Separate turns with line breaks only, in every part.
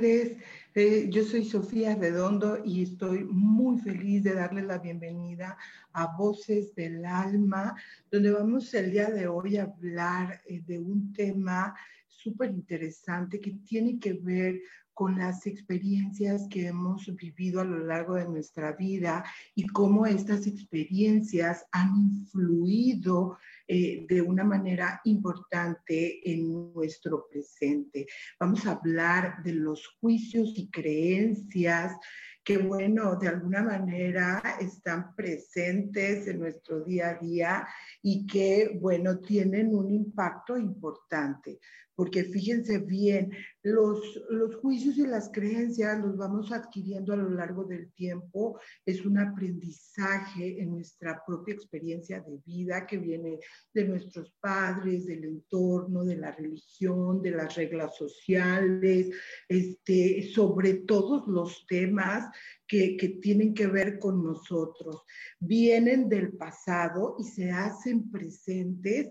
Tardes. Eh, yo soy Sofía Redondo y estoy muy feliz de darles la bienvenida a Voces del Alma, donde vamos el día de hoy a hablar eh, de un tema súper interesante que tiene que ver con las experiencias que hemos vivido a lo largo de nuestra vida y cómo estas experiencias han influido eh, de una manera importante en nuestro presente. Vamos a hablar de los juicios y creencias que, bueno, de alguna manera están presentes en nuestro día a día y que, bueno, tienen un impacto importante. Porque fíjense bien, los, los juicios y las creencias los vamos adquiriendo a lo largo del tiempo, es un aprendizaje en nuestra propia experiencia de vida que viene de nuestros padres, del entorno, de la religión, de las reglas sociales, este, sobre todos los temas que, tienen que ver con nosotros. Vienen del pasado y se hacen presentes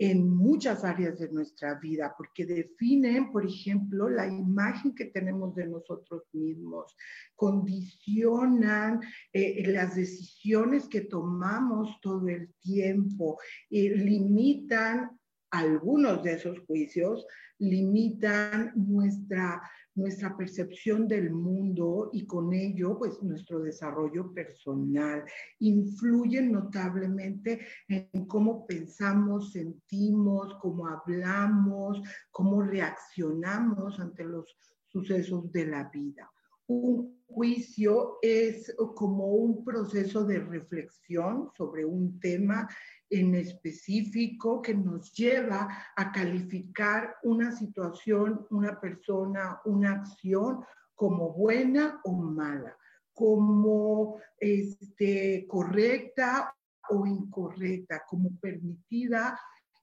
en muchas áreas de nuestra vida, porque definen, por ejemplo, la imagen que tenemos de nosotros mismos, condicionan eh, las decisiones que tomamos todo el tiempo, y limitan algunos de esos juicios, limitan nuestra nuestra percepción del mundo y con ello, pues nuestro desarrollo personal. Influyen notablemente en cómo pensamos, sentimos, cómo hablamos, cómo reaccionamos ante los sucesos de la vida. Un juicio es como un proceso de reflexión sobre un tema en específico que nos lleva a calificar una situación, una persona, una acción como buena o mala, como este, correcta o incorrecta, como permitida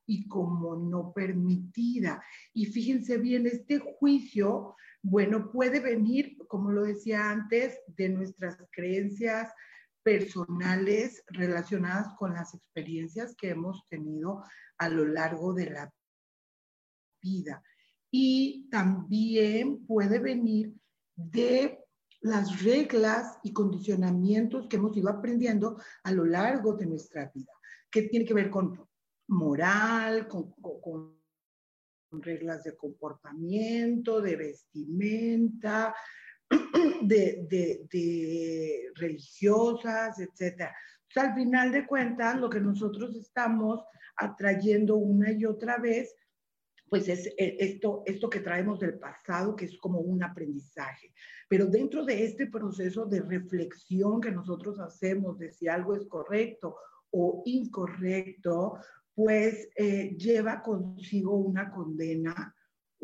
y como no permitida. Y fíjense bien, este juicio, bueno, puede venir, como lo decía antes, de nuestras creencias, personales relacionadas con las experiencias que hemos tenido a lo largo de la vida. Y también puede venir de las reglas y condicionamientos que hemos ido aprendiendo a lo largo de nuestra vida, que tiene que ver con moral, con, reglas de comportamiento, de vestimenta, de, religiosas, etc. al final de cuentas, lo que nosotros estamos atrayendo una y otra vez, pues es eh, esto, esto que traemos del pasado, que es como un aprendizaje. Pero dentro de este proceso de reflexión que nosotros hacemos de si algo es correcto o incorrecto, pues eh, lleva consigo una condena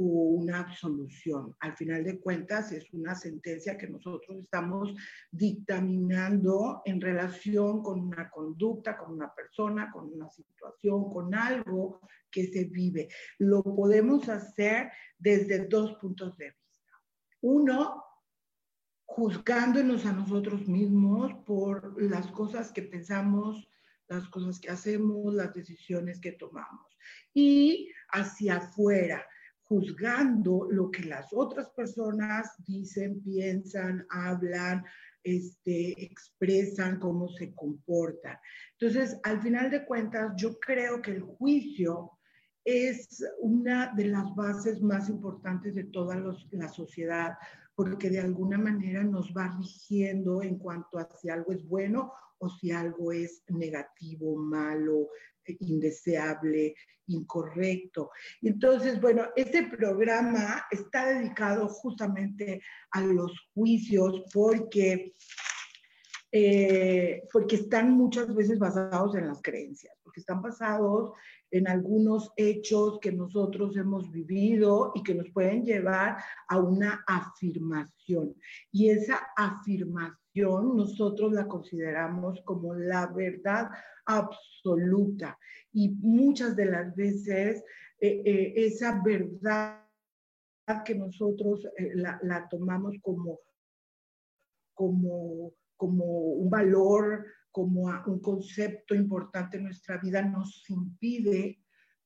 una absolución. Al final de cuentas, es una sentencia que nosotros estamos dictaminando en relación con una conducta, con una persona, con una situación, con algo que se vive. Lo podemos hacer desde dos puntos de vista. Uno, juzgándonos a nosotros mismos por las cosas que pensamos, las cosas que hacemos, las decisiones que tomamos. Y hacia afuera, juzgando lo que las otras personas dicen, piensan, hablan, este, expresan, cómo se comportan. Entonces, al final de cuentas, yo creo que el juicio es una de las bases más importantes de toda la sociedad, porque de alguna manera nos va rigiendo en cuanto a si algo es bueno o si algo es negativo, malo, indeseable, incorrecto. Entonces, bueno, este programa está dedicado justamente a los juicios porque eh, porque están muchas veces basados en las creencias, porque están basados en algunos hechos que nosotros hemos vivido y que nos pueden llevar a una afirmación. Y esa afirmación nosotros la consideramos como la verdad absoluta. Y muchas de las veces eh, eh, esa verdad que nosotros la, la tomamos como, como como un valor, como un concepto importante en nuestra vida, nos impide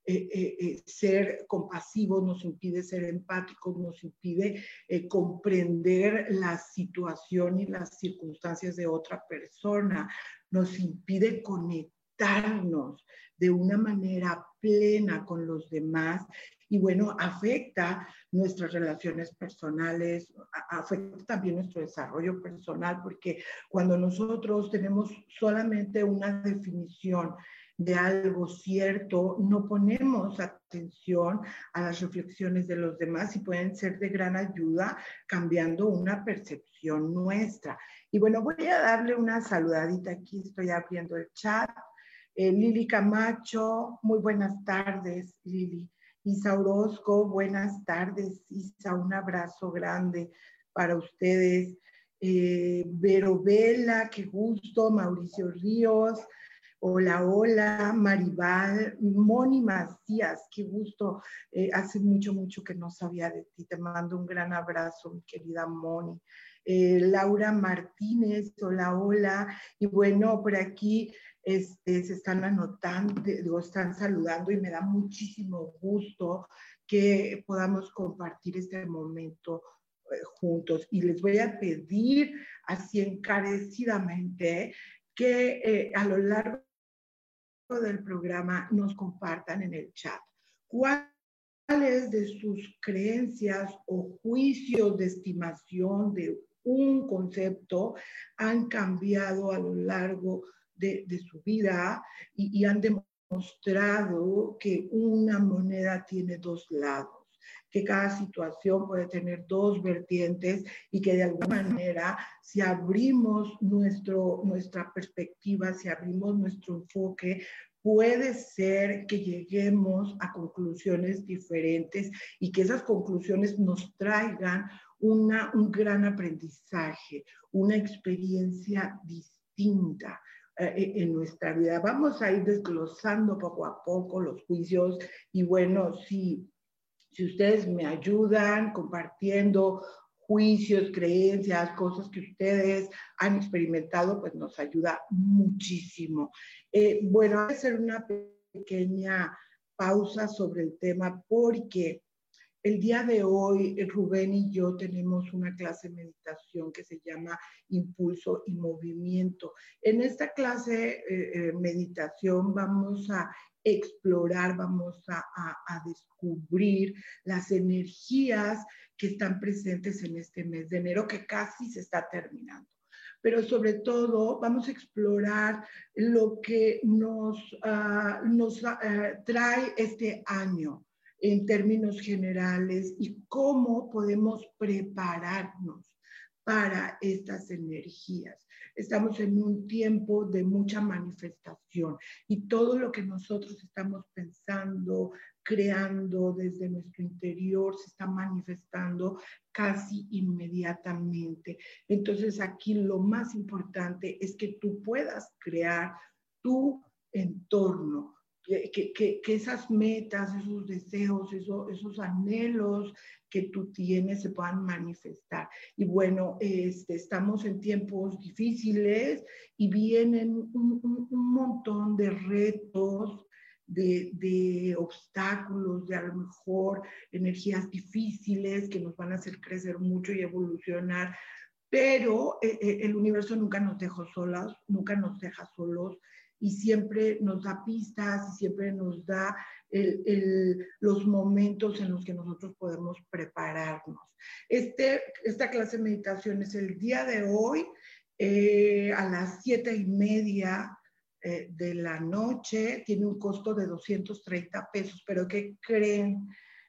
eh, eh, eh, ser compasivos, nos impide ser empáticos, nos impide comprender la situación y las circunstancias de otra persona, nos impide conectarnos de una manera plena con los demás y bueno, afecta nuestras relaciones personales, afecta también nuestro desarrollo personal, porque cuando nosotros tenemos solamente una definición de algo cierto, no ponemos atención a las reflexiones de los demás y pueden ser de gran ayuda cambiando una percepción nuestra. Y bueno, voy a darle una saludadita aquí, estoy abriendo el chat. Eh, Lili Camacho, muy buenas tardes, Lili. Isa Orozco, buenas tardes. Isa, un abrazo grande para ustedes. Eh, Vero Vela, qué gusto. Mauricio Ríos, hola, hola. Maribal, Moni Macías, qué gusto. Eh, hace mucho, mucho que no sabía de ti. Te mando un gran abrazo, mi querida Moni. Eh, Laura Martínez, hola, hola. Y bueno, por aquí este, se están anotando, digo, están saludando y me da muchísimo gusto que podamos compartir este momento eh, juntos. Y les voy a pedir así encarecidamente que eh, a lo largo del programa nos compartan en el chat cuáles de sus creencias o juicios de estimación de un concepto han cambiado a lo largo de, su vida y, y han demostrado que una moneda tiene dos lados que cada situación puede tener dos vertientes y que de alguna manera, si abrimos nuestro, nuestra perspectiva, si abrimos nuestro enfoque, puede ser que lleguemos a conclusiones diferentes y que esas conclusiones nos traigan una, un gran aprendizaje, una experiencia distinta. Eh, en nuestra vida. Vamos a ir desglosando poco a poco los juicios y bueno, si, si ustedes me ayudan compartiendo juicios, creencias, cosas que ustedes han experimentado, pues nos ayuda muchísimo. Eh, bueno, voy a hacer una pequeña pausa sobre el tema porque el día de hoy, eh, Rubén y yo tenemos una clase de meditación que se llama Impulso y Movimiento. En esta clase eh, eh, meditación vamos a explorar, vamos a, descubrir las energías que están presentes en este mes de enero que casi se está terminando pero sobre todo vamos a explorar lo que nos, ah, nos trae este año, en términos generales y cómo podemos prepararnos para estas energías. Estamos en un tiempo de mucha manifestación y todo lo que nosotros estamos pensando, creando desde nuestro interior se está manifestando casi inmediatamente. Entonces aquí lo más importante es que tú puedas crear tu entorno, que, esas metas, esos deseos, esos, esos anhelos que tú tienes se puedan manifestar. Y bueno, este, estamos en tiempos difíciles y vienen un, montón de retos, de, de, obstáculos, de a lo mejor energías difíciles que nos van a hacer crecer mucho y evolucionar. Pero eh, eh, el universo nunca nos deja solos, nunca nos deja solos y siempre nos da pistas y siempre nos da los momentos en los que nosotros podemos prepararnos. Este, esta clase de meditación es el día de hoy eh, a las siete y media eh, de la noche, tiene un costo de 230 pesos, pero ¿qué creen?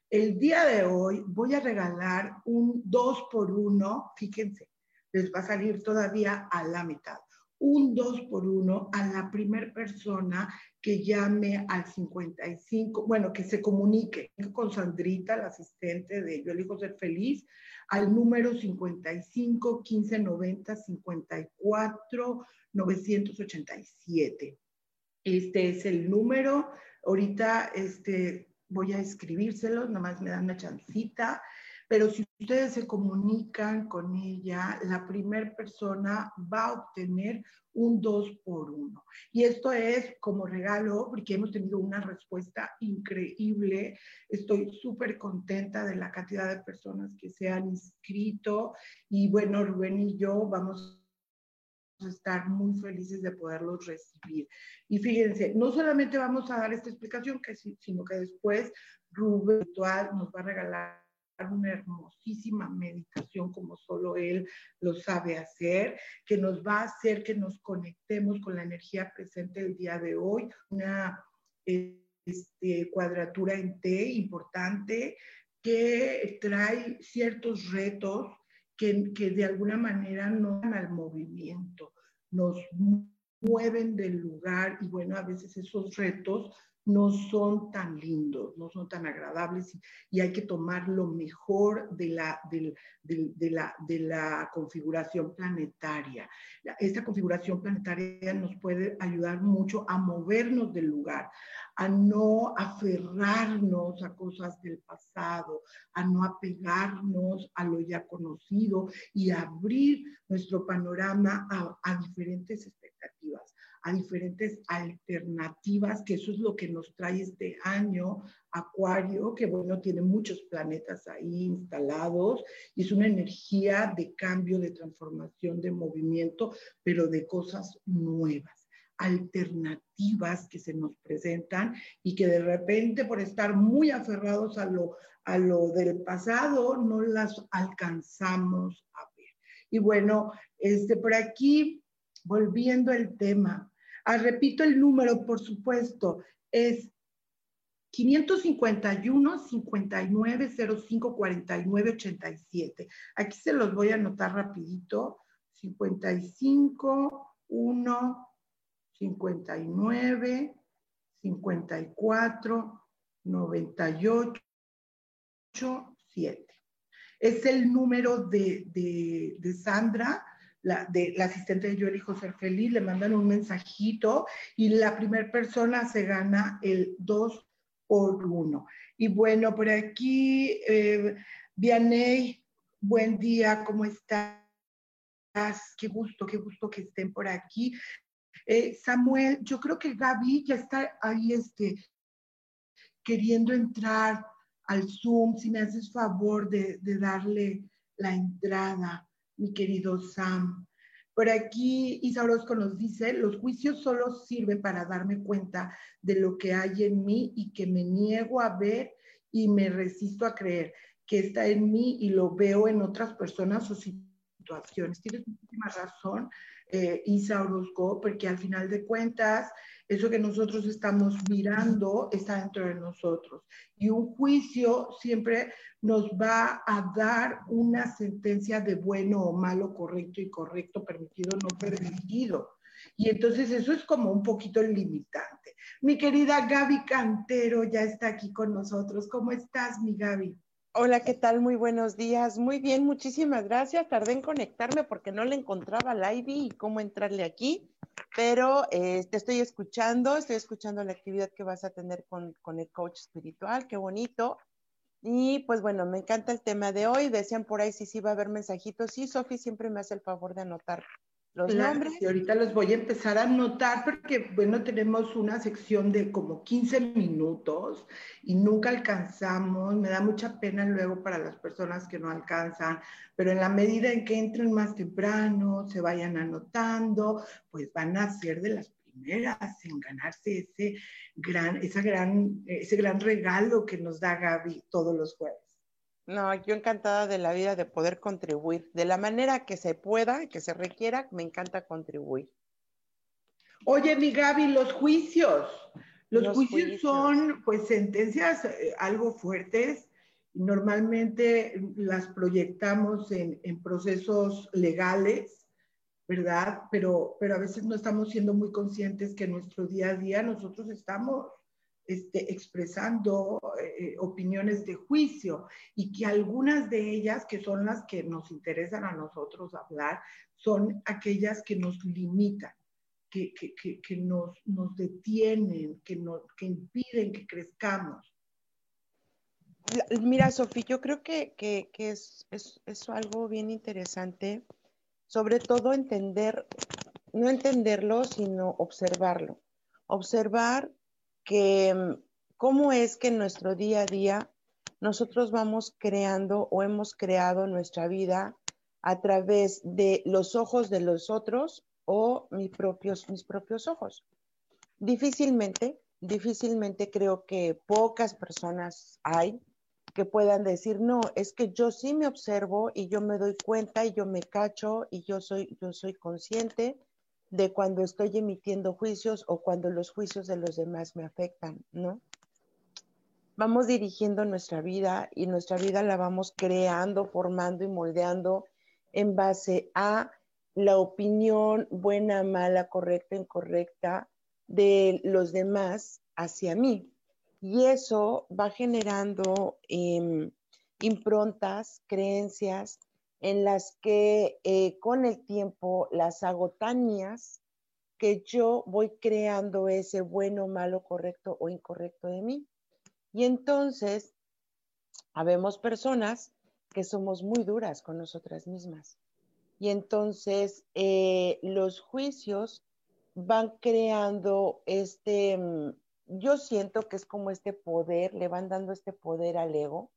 El día de hoy voy a regalar un 2 por 1, fíjense, les va a salir todavía a la mitad un 2 por 1 a la primera persona que llame al 55, bueno, que se comunique con Sandrita, la asistente de Yo elijo ser feliz, al número 55 15 90 54 987. Este es el número. Ahorita este, voy a escribírselo, nomás me dan una chancita. Pero si ustedes se comunican con ella, la primera persona va a obtener un 2 por 1. Y esto es como regalo porque hemos tenido una respuesta increíble. Estoy súper contenta de la cantidad de personas que se han inscrito. Y bueno, Rubén y yo vamos estar muy felices de poderlos recibir. Y fíjense, no solamente vamos a dar esta explicación, sino que después Rubén nos va a regalar una hermosísima meditación como solo él lo sabe hacer, que nos va a hacer que nos conectemos con la energía presente el día de hoy, una este, cuadratura en T importante que trae ciertos retos que, que de alguna manera no dan al movimiento, nos mueven del lugar y bueno, a veces esos retos no son tan lindos, no son tan agradables y, hay que tomar lo mejor de la, de, la, de la configuración planetaria. Esta configuración planetaria nos puede ayudar mucho a movernos del lugar, a no aferrarnos a cosas del pasado, a no apegarnos a lo ya conocido y abrir nuestro panorama a diferentes expectativas a diferentes alternativas, que eso es lo que nos trae este año Acuario, que bueno, tiene muchos planetas ahí instalados, y es una energía de cambio, de transformación, de movimiento, pero de cosas nuevas alternativas que se nos presentan y que de repente por estar muy aferrados a lo, a lo del pasado no las alcanzamos a ver. Y bueno, este, por aquí, volviendo al tema, Ah, repito el número, por supuesto, es 551 59 05 49 87. Aquí se los voy a anotar rapidito. 55 1 59 54 98 7. Es el número de, de, de Sandra la, de, la asistente de Yo elijo ser feliz, le mandan un mensajito y la primera persona se gana el 2 por 1. Y bueno, por aquí, eh, buen día, ¿cómo estás? Qué gusto, qué gusto que estén por aquí. Eh, Samuel, yo creo que Gaby ya está ahí este, queriendo entrar al Zoom, si me haces favor de, de darle la entrada mi querido Sam. Por aquí Isa Orozco nos dice, los juicios solo sirven para darme cuenta de lo que hay en mí y que me niego a ver y me resisto a creer que está en mí y lo veo en otras personas o situaciones. Tienes muchísima razón, eh, Isa Orozco, porque al final de cuentas eso que nosotros estamos mirando está dentro de nosotros. Y un juicio siempre nos va a dar una sentencia de bueno o malo, correcto y correcto, permitido, no permitido. Y entonces eso es como un poquito limitante. Mi querida Gaby Cantero ya está aquí con nosotros. ¿Cómo estás, mi Gaby?
Hola, ¿qué tal? Muy buenos días. Muy bien, muchísimas gracias. Tardé en conectarme porque no le encontraba la ID y cómo entrarle aquí pero eh, te estoy escuchando, estoy escuchando la actividad que vas a tener con, con, el coach espiritual, qué bonito. Y pues bueno, me encanta el tema de hoy. Decían por ahí si sí va a haber mensajitos. Sí, Sofi siempre me hace el favor de anotar los nombres.
Y ahorita los voy a empezar a anotar porque, bueno, tenemos una sección de como 15 minutos y nunca alcanzamos. Me da mucha pena luego para las personas que no alcanzan, pero en la medida en que entren más temprano, se vayan anotando, pues van a ser de las primeras en ganarse ese gran, esa gran, ese gran regalo que nos da Gaby todos los jueves.
No, yo encantada de la vida de poder contribuir. De la manera que se pueda, que se requiera, me encanta contribuir.
Oye, mi Gaby, los juicios. Los, juicios, son pues sentencias eh, algo fuertes. Normalmente las proyectamos en, en, procesos legales, ¿verdad? Pero, pero a veces no estamos siendo muy conscientes que en nuestro día a día nosotros estamos este, expresando eh, opiniones de juicio y que algunas de ellas, que son las que nos interesan a nosotros hablar, son aquellas que nos limitan, que, que, que, nos, nos, detienen, que, nos, que impiden que crezcamos.
Mira, Sofía, yo creo que, que, es, es, es, algo bien interesante, sobre todo entender, no entenderlo, sino observarlo. Observar que mm, cómo es que en nuestro día a día nosotros vamos creando o hemos creado nuestra vida a través de los ojos de los otros o mis propios, mis propios ojos. Difícilmente, difícilmente creo que pocas personas hay que puedan decir, no, es que yo sí me observo y yo me doy cuenta y yo me cacho y yo soy, yo soy consciente de cuando estoy emitiendo juicios o cuando los juicios de los demás me afectan, ¿no? Vamos dirigiendo nuestra vida y nuestra vida la vamos creando, formando y moldeando en base a la opinión buena, mala, correcta, incorrecta de los demás hacia mí. Y eso va generando em, improntas, creencias en las que eh, con el tiempo las hago tan mías que yo voy creando ese bueno, malo, correcto o incorrecto de mí. Y entonces, habemos personas que somos muy duras con nosotras mismas. Y entonces eh, los juicios van creando este, mm, yo siento que es como este poder, le van dando este poder al ego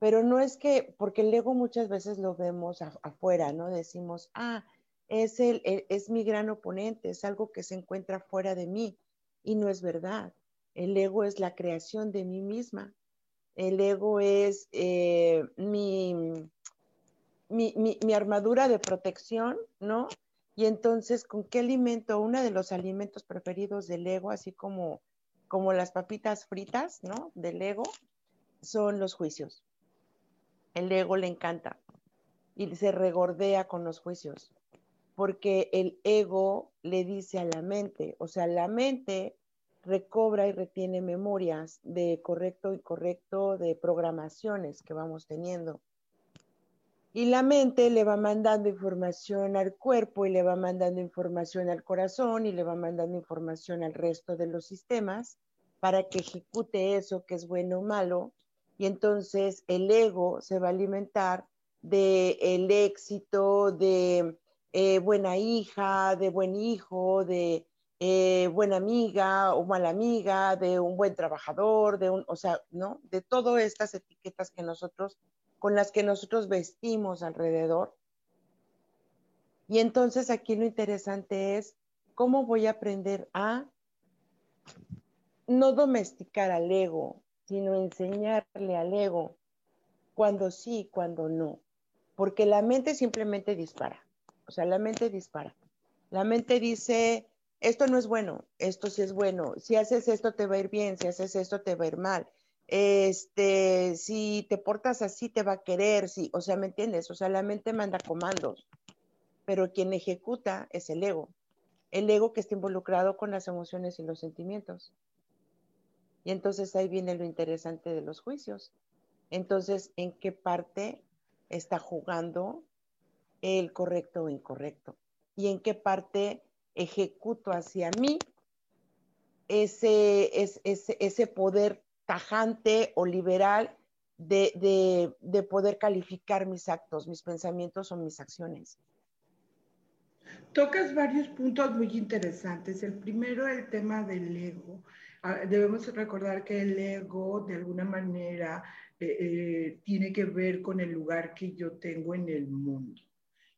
pero no es que, porque el ego muchas veces lo vemos afuera, ¿no? Decimos, ah, es, el, es mi gran oponente, es algo que se encuentra fuera de mí. Y no es verdad. El ego es la creación de mí misma. El ego es eh, mi, mi, mi, armadura de protección, ¿no? Y entonces, ¿con qué alimento? Uno de los alimentos preferidos del ego, así como, como las papitas fritas, ¿no? Del ego, son los juicios. El ego le encanta y se regordea con los juicios, porque el ego le dice a la mente, o sea, la mente recobra y retiene memorias de correcto y correcto, de programaciones que vamos teniendo. Y la mente le va mandando información al cuerpo y le va mandando información al corazón y le va mandando información al resto de los sistemas para que ejecute eso que es bueno o malo y entonces el ego se va a alimentar del el éxito, de eh, buena hija, de buen hijo, de eh, buena amiga o mala amiga, de un buen trabajador, de un, o sea, ¿no? De todas estas etiquetas que nosotros, con las que nosotros vestimos alrededor. Y entonces aquí lo interesante es cómo voy a aprender a no domesticar al ego, sino enseñarle al ego cuando sí, cuando no. Porque la mente simplemente dispara. O sea, la mente dispara. La mente dice, esto no es bueno, esto sí es bueno. Si haces esto te va a ir bien, si haces esto te va a ir mal. Este, si te portas así te va a querer, sí, o sea, ¿me entiendes? O sea, la mente manda comandos, pero quien ejecuta es el ego. El ego que está involucrado con las emociones y los sentimientos. Y entonces ahí viene lo interesante de los juicios. Entonces, ¿en qué parte está jugando el correcto o incorrecto? ¿Y en qué parte ejecuto hacia mí ese, ese, poder tajante o liberal de, de, poder calificar mis actos, mis pensamientos o mis acciones?
Tocas varios puntos muy interesantes. El primero, el tema del ego. Ah, debemos recordar que el ego de alguna manera eh, eh, tiene que ver con el lugar que yo tengo en el mundo.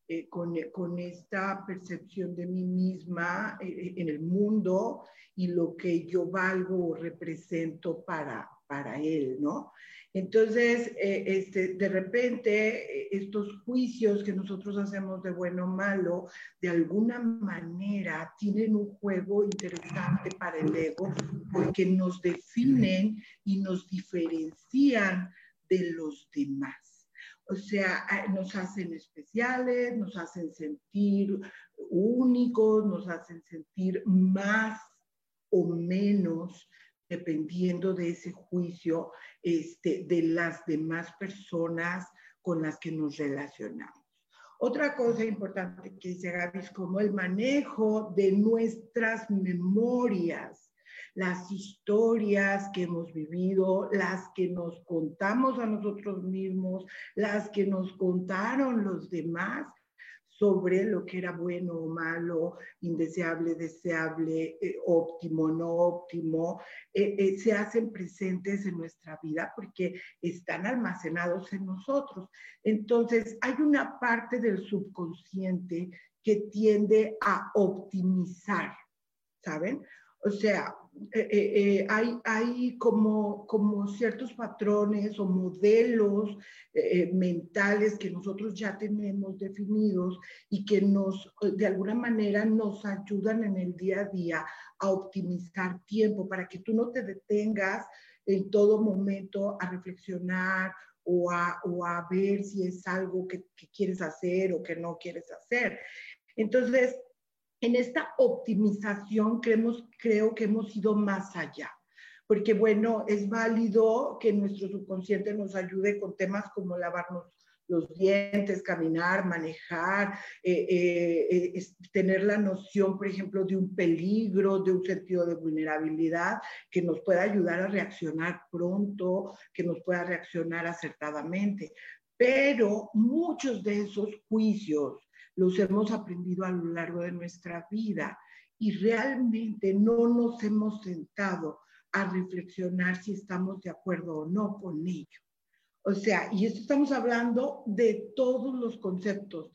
eh, con, con, esta percepción de mí misma en el mundo y lo que yo valgo o represento para, para él, ¿no? Entonces, eh, este, de repente, estos juicios que nosotros hacemos de bueno o malo, de alguna manera tienen un juego interesante para el ego porque nos definen y nos diferencian de los demás. O sea, nos hacen especiales, nos hacen sentir únicos, nos hacen sentir más o menos dependiendo de ese juicio este, de las demás personas con las que nos relacionamos. Otra cosa importante que dice Gaby es como el manejo de nuestras memorias, las historias que hemos vivido, las que nos contamos a nosotros mismos, las que nos contaron los demás sobre lo que era bueno o malo, indeseable, deseable, eh, óptimo, no óptimo, eh, eh, se hacen presentes en nuestra vida porque están almacenados en nosotros. Entonces, hay una parte del subconsciente que tiende a optimizar, ¿saben? O sea, eh, eh, eh, hay, hay como, como ciertos patrones o modelos mentales que nosotros ya tenemos definidos y que nos, de alguna manera, nos ayudan en el día a día a optimizar tiempo para que tú no te detengas en todo momento a reflexionar o a, o a ver si es algo que, que quieres hacer o que no quieres hacer. Entonces, en esta optimización creemos, creo que hemos ido más allá, porque bueno, es válido que nuestro subconsciente nos ayude con temas como lavarnos los dientes, caminar, manejar, eh, eh, eh, tener la noción, por ejemplo, de un peligro, de un sentido de vulnerabilidad que nos pueda ayudar a reaccionar pronto, que nos pueda reaccionar acertadamente. Pero muchos de esos juicios, los hemos aprendido a lo largo de nuestra vida y realmente no nos hemos sentado a reflexionar si estamos de acuerdo o no con ello. O sea, y esto estamos hablando de todos los conceptos.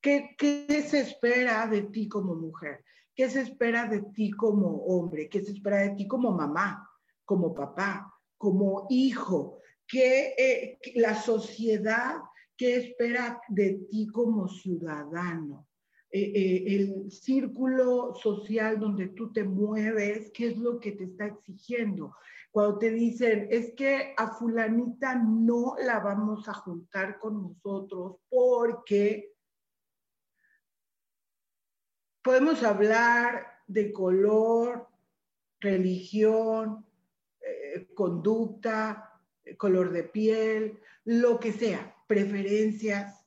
¿Qué, ¿Qué, se espera de ti como mujer? ¿Qué se espera de ti como hombre? ¿Qué se espera de ti como mamá, como papá, como hijo? ¿Qué eh, la sociedad ¿Qué espera de ti como ciudadano? Eh, eh, el círculo social donde tú te mueves, ¿qué es lo que te está exigiendo? Cuando te dicen, es que a fulanita no la vamos a juntar con nosotros porque podemos hablar de color, religión, eh, conducta, color de piel, lo que sea preferencias.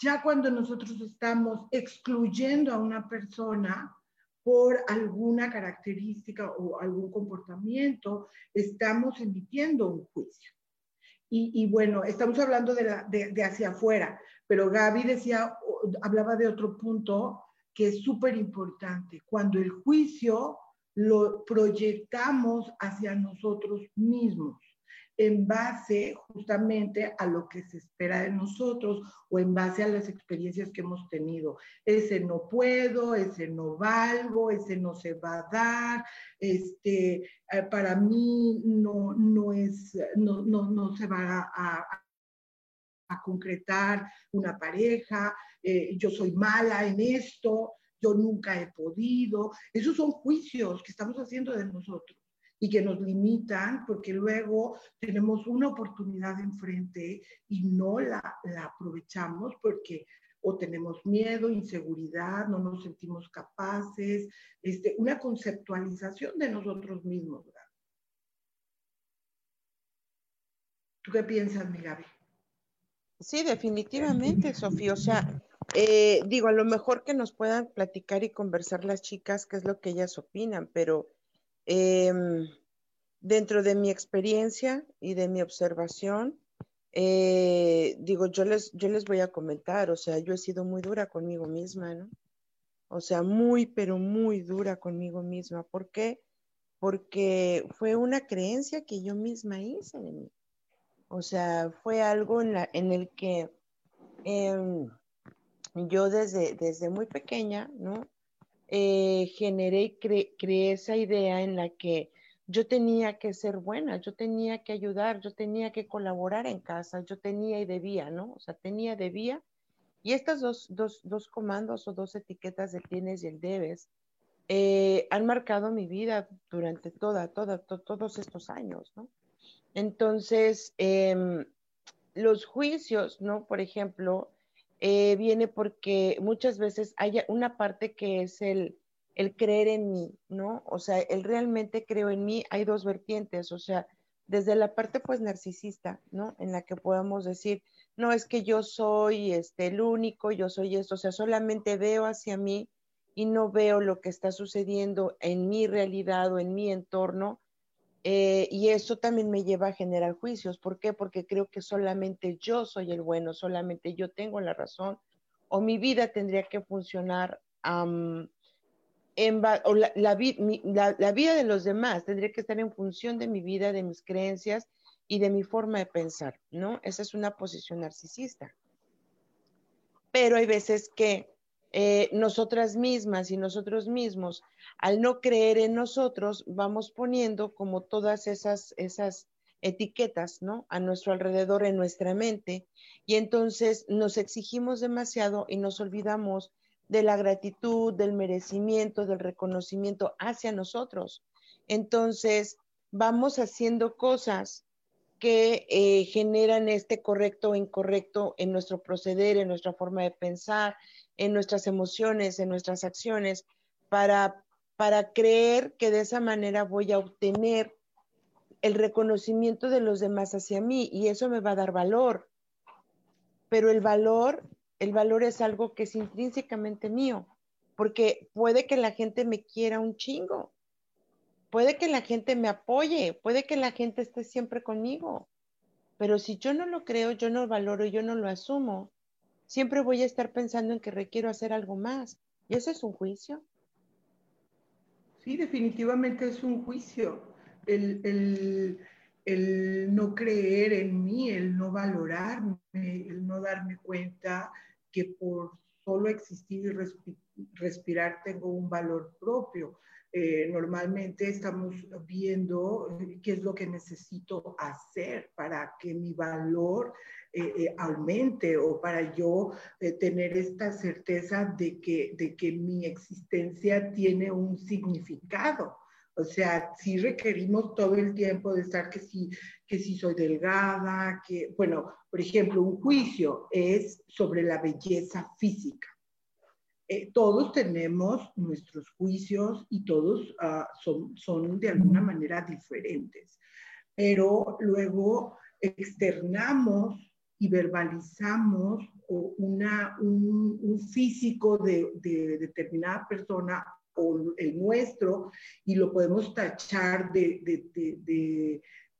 Ya cuando nosotros estamos excluyendo a una persona por alguna característica o algún comportamiento, estamos emitiendo un juicio. Y, bueno, estamos hablando de, de, hacia afuera, pero Gaby decía, hablaba de otro punto que es súper importante. Cuando el juicio lo proyectamos hacia nosotros mismos en base justamente a lo que se espera de nosotros o en base a las experiencias que hemos tenido. Ese no puedo, ese no valgo, ese no se va a dar, este, eh, para mí no, no, es, no, no, no se va a, concretar una pareja, eh, yo soy mala en esto, yo nunca he podido. Esos son juicios que estamos haciendo de nosotros y que nos limitan porque luego tenemos una oportunidad enfrente y no la, la aprovechamos porque o tenemos miedo, inseguridad, no nos sentimos capaces, este, una conceptualización de nosotros mismos. ¿Tú qué piensas, mi Gaby?
Sí, definitivamente, Sofía. O sea, eh, digo, a lo mejor que nos puedan platicar y conversar las chicas qué es lo que ellas opinan, pero Em, dentro de mi experiencia y de mi observación, eh, digo, yo les, yo les voy a comentar, o sea, yo he sido muy dura conmigo misma, ¿no? O sea, muy, pero muy dura conmigo misma. ¿Por qué? Porque fue una creencia que yo misma hice de mí. O sea, fue algo en, la, en el que em, yo desde, desde muy pequeña, ¿no? Eh, generé y creé esa idea en la que yo tenía que ser buena, yo tenía que ayudar, yo tenía que colaborar en casa, yo tenía y debía, ¿no? O sea, tenía, debía. Y estas dos, dos, dos comandos o dos etiquetas del tienes y el debes eh, han marcado mi vida durante toda, toda, todos estos años, ¿no? Entonces, em, los juicios, ¿no? Por ejemplo, eh, viene porque muchas veces hay una parte que es el, el creer en mí, ¿no? O sea, el realmente creo en mí, hay dos vertientes, o sea, desde la parte pues narcisista, ¿no? En la que podemos decir, no es que yo soy este el único, yo soy esto, o sea, solamente veo hacia mí y no veo lo que está sucediendo en mi realidad o en mi entorno. Eh, y eso también me lleva a generar juicios. ¿Por qué? Porque creo que solamente yo soy el bueno, solamente yo tengo la razón, o mi vida tendría que funcionar o la, vida de los demás tendría que estar en función de mi vida, de mis creencias y de mi forma de pensar, ¿no? Esa es una posición narcisista. Pero hay veces que eh, nosotras mismas y nosotros mismos, al no creer en nosotros, vamos poniendo como todas esas, esas etiquetas, ¿no? A nuestro alrededor, en nuestra mente, y entonces nos exigimos demasiado y nos olvidamos de la gratitud, del merecimiento, del reconocimiento hacia nosotros. Entonces, vamos haciendo cosas que eh, generan este correcto o incorrecto en nuestro proceder, en nuestra forma de pensar, en nuestras emociones, en nuestras acciones, para, para creer que de esa manera voy a obtener el reconocimiento de los demás hacia mí y eso me va a dar valor. Pero el valor el valor es algo que es intrínsecamente mío, porque puede que la gente me quiera un chingo, puede que la gente me apoye, puede que la gente esté siempre conmigo, pero si yo no lo creo, yo no lo valoro, yo no lo asumo, siempre voy a estar pensando en que requiero hacer algo más. ¿Y eso es un juicio?
Sí, definitivamente es un juicio. El, el no creer en mí, el no valorarme, el no darme cuenta que por solo existir y respirar tengo un valor propio. Eh, normalmente estamos viendo eh, qué es lo que necesito hacer para que mi valor eh, aumente o para yo tener esta certeza de que, de que mi existencia tiene un significado. O sea, sí requerimos todo el tiempo de estar que si, que si soy delgada, que, bueno, por ejemplo, un juicio es sobre la belleza física. Eh, todos tenemos nuestros juicios y todos ah, son, son de alguna manera diferentes, pero luego externamos y verbalizamos una, un, físico de, de determinada persona o el nuestro y lo podemos tachar de,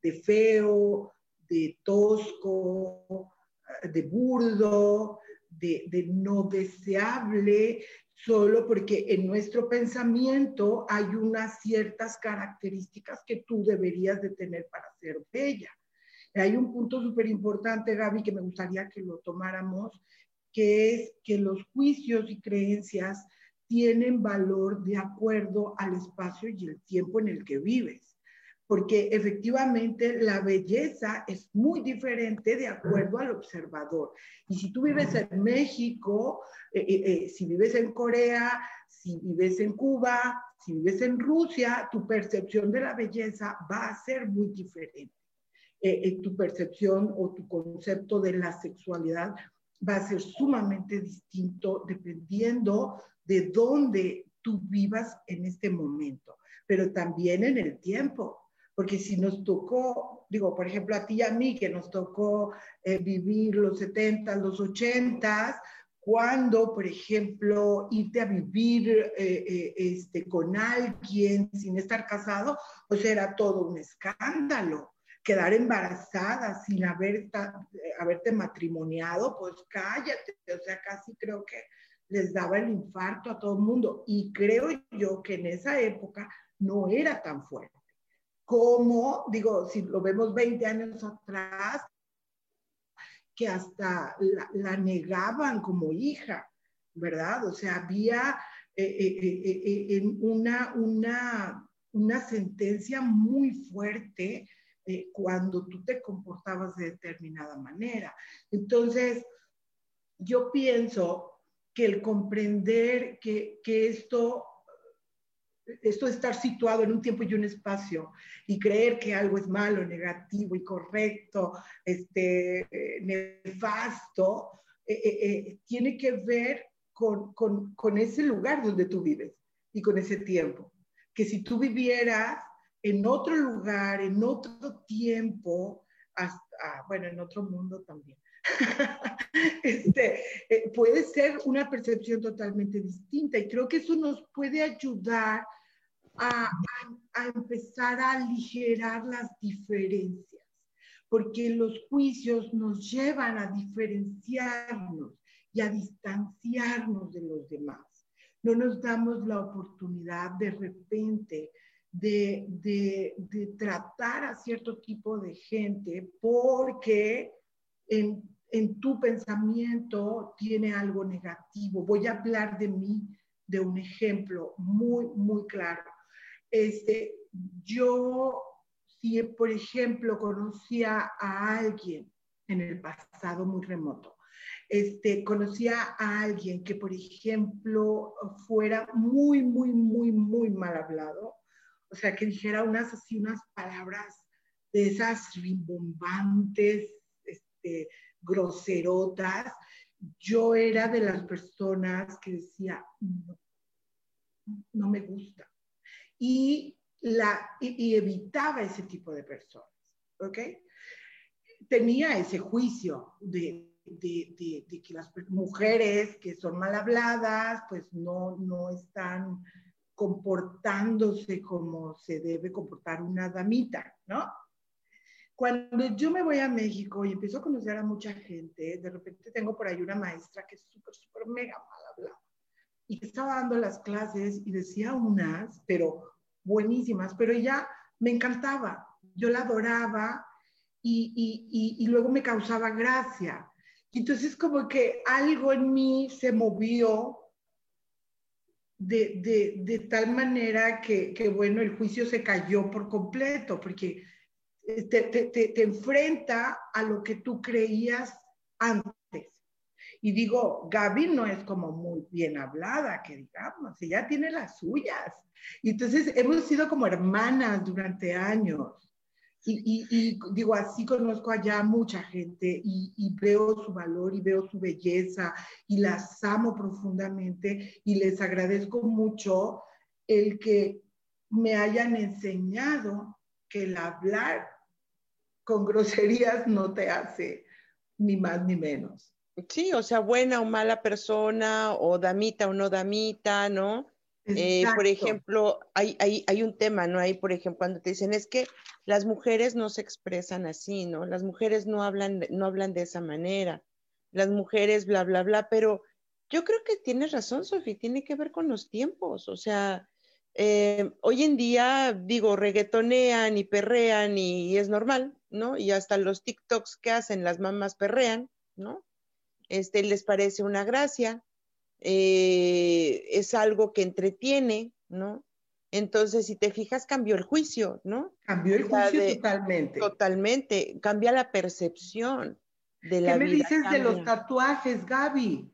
de, feo, de tosco, de burdo, de, no deseable, solo porque en nuestro pensamiento hay unas ciertas características que tú deberías de tener para ser bella. Hay un punto súper importante, Gaby, que me gustaría que lo tomáramos, que es que los juicios y creencias tienen valor de acuerdo al espacio y el tiempo en el que vives. Porque efectivamente la belleza es muy diferente de acuerdo al observador. Y si tú vives en México, eh, eh, eh, si vives en Corea, si vives en Cuba, si vives en Rusia, tu percepción de la belleza va a ser muy diferente. Tu percepción o tu concepto de la sexualidad va a ser sumamente distinto dependiendo de dónde tú vivas en este momento, pero también en el tiempo. Porque si nos tocó, digo, por ejemplo, a ti y a mí, que nos tocó eh, vivir los 70, los 80, cuando, por ejemplo, irte a vivir eh, eh, este, con alguien sin estar casado, pues era todo un escándalo. Quedar embarazada sin haber haberte matrimoniado, pues cállate. O sea, casi creo que les daba el infarto a todo el mundo. Y creo yo que en esa época no era tan fuerte. Como, digo, si lo vemos 20 años atrás, que hasta la, negaban como hija. ¿verdad? O sea, había eh, una, una, una sentencia muy fuerte cuando tú te comportabas de determinada manera. Entonces, yo pienso que el comprender que, que esto esto de estar situado en un tiempo y un espacio y creer que algo es malo, negativo, incorrecto, este, nefasto, eh, eh, eh, tiene que ver con, con, con, ese lugar donde tú vives y con ese tiempo. Que si tú vivieras en otro lugar, en otro tiempo, hasta, ah, bueno, en otro mundo también, este, eh, puede ser una percepción totalmente distinta y creo que eso nos puede ayudar a, a, empezar a aligerar las diferencias, porque los juicios nos llevan a diferenciarnos y a distanciarnos de los demás. No nos damos la oportunidad de repente de, de, tratar a cierto tipo de gente porque en en tu pensamiento tiene algo negativo. Voy a hablar de mí, de un ejemplo muy, muy claro. Este, yo, si por ejemplo conocía a alguien en el pasado muy remoto, este, conocía a alguien que, por ejemplo, fuera muy, muy, muy, muy mal hablado, o sea, que dijera unas así, unas palabras de esas rimbombantes, este, groserotas, yo era de las personas que decía, no, me gusta. Y, la, y, evitaba ese tipo de personas, ¿ok? Tenía ese juicio de, de, que las mujeres que son mal habladas, pues no, no están comportándose como se debe comportar una damita, ¿no? Cuando yo me voy a México y empiezo a conocer a mucha gente, de repente tengo por ahí una maestra que es súper, súper mega mal hablada y que estaba dando las clases y decía unas, pero buenísimas, pero ella me encantaba, yo la adoraba y, y, y, luego me causaba gracia. Entonces como que algo en mí se movió de, de, de tal manera que, que, bueno, el juicio se cayó por completo, porque te, te, te, enfrenta a lo que tú creías antes. Y digo, Gaby no es como muy bien hablada, que digamos, ella tiene las suyas. Y entonces hemos sido como hermanas durante años. Y, digo, así conozco allá mucha gente y, veo su valor y veo su belleza y las amo profundamente y les agradezco mucho el que me hayan enseñado que el hablar con groserías no te hace ni más ni menos.
Sí, o sea, buena o mala persona, o damita o no damita, ¿no? Eh, por ejemplo, hay, hay, hay, un tema, ¿no? Hay, por ejemplo, cuando te dicen es que las mujeres no se expresan así, ¿no? Las mujeres no hablan, no hablan de esa manera. Las mujeres, bla, bla, bla, pero yo creo que tienes razón, Sofía, tiene que ver con los tiempos. O sea, eh, hoy en día, digo, reggaetonean y perrean y es normal, ¿no? Y hasta los TikToks que hacen las mamás perrean, ¿no? Este les parece una gracia, eh, es algo que entretiene, ¿no? Entonces, si te fijas, cambió el juicio, ¿no?
Cambió el juicio totalmente.
Totalmente, cambia la percepción de la
vida. ¿Qué me dices de los tatuajes, Gaby?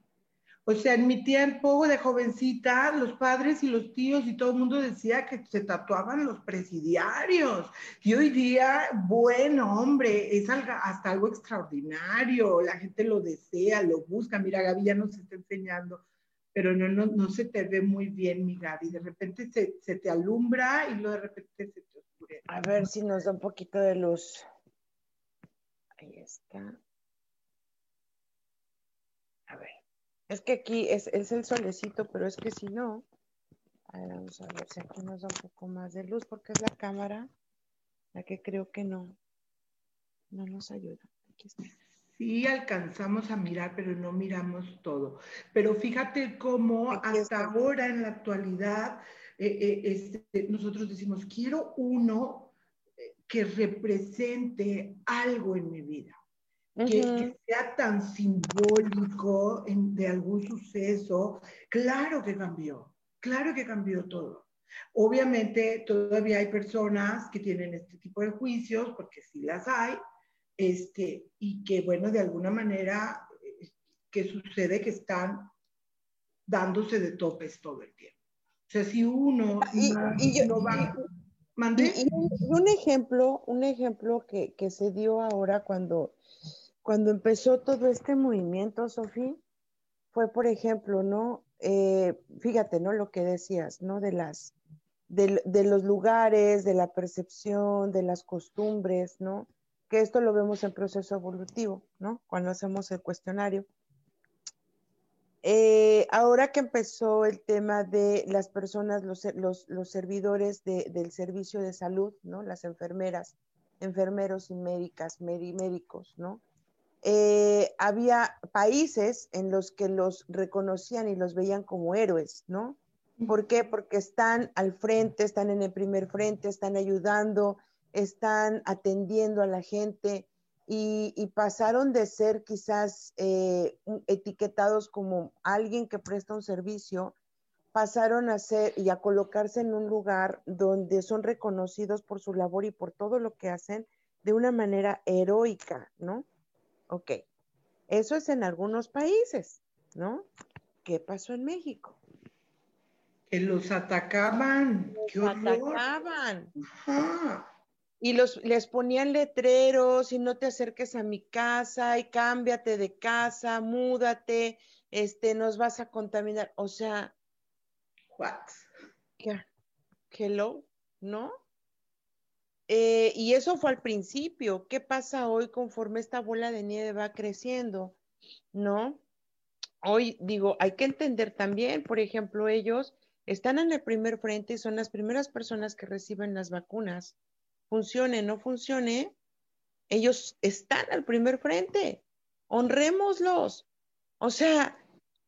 O sea, en mi tiempo de jovencita, los padres y los tíos y todo el mundo decía que se tatuaban los presidiarios. Y hoy día, bueno, hombre, es hasta algo extraordinario. La gente lo desea, lo busca. Mira, Gaby ya nos está enseñando, pero no, no, no se te ve muy bien, mi Gaby. De repente se, se te alumbra y luego de repente se te oscurece.
A ver si nos da un poquito de luz. Ahí está. A ver. Es que aquí es, el solecito, pero es que si no, vamos a ver si aquí nos da un poco más de luz, porque es la cámara la que creo que no, no nos ayuda. Aquí está.
Sí, alcanzamos a mirar, pero no miramos todo. Pero fíjate cómo hasta ahora, en la actualidad, eh, eh, este, nosotros decimos, quiero uno eh, que represente algo en mi vida que, sea tan simbólico de algún suceso, claro que cambió, claro que cambió todo. Obviamente todavía hay personas que tienen este tipo de juicios, porque sí las hay, este, y que bueno, de alguna manera, eh, ¿qué sucede? Que están dándose de topes todo el tiempo. O sea, si uno
y, no, va... Y, un ejemplo, un ejemplo que, que se dio ahora cuando cuando empezó todo este movimiento, Sofía, fue, por ejemplo, ¿no? Eh, fíjate, ¿no? Lo que decías, ¿no? De las, de, de, los lugares, de la percepción, de las costumbres, ¿no? Que esto lo vemos en proceso evolutivo, ¿no? Cuando hacemos el cuestionario. Eh, ahora que empezó el tema de las personas, los, los, los servidores de, del servicio de salud, ¿no? Las enfermeras, enfermeros y médicas, médicos, ¿no? Eh, había países en los que los reconocían y los veían como héroes, ¿no? ¿Por qué? Porque están al frente, están en el primer frente, están ayudando, están atendiendo a la gente y, pasaron de ser quizás eh, etiquetados como alguien que presta un servicio, pasaron a ser y a colocarse en un lugar donde son reconocidos por su labor y por todo lo que hacen de una manera heroica, ¿no? Ok, eso es en algunos países, ¿no? ¿Qué pasó en México?
Que los atacaban.
Los atacaban. Y los, les ponían letreros y no te acerques a mi casa y cámbiate de casa, múdate, este, nos vas a contaminar. O sea,
what?
¿Qué? Hello, ¿no? Eh, y eso fue al principio. ¿Qué pasa hoy conforme esta bola de nieve va creciendo? ¿No? Hoy digo, hay que entender también, por ejemplo, ellos están en el primer frente y son las primeras personas que reciben las vacunas. Funcione, no funcione, ellos están al primer frente. Honrémoslos. O sea,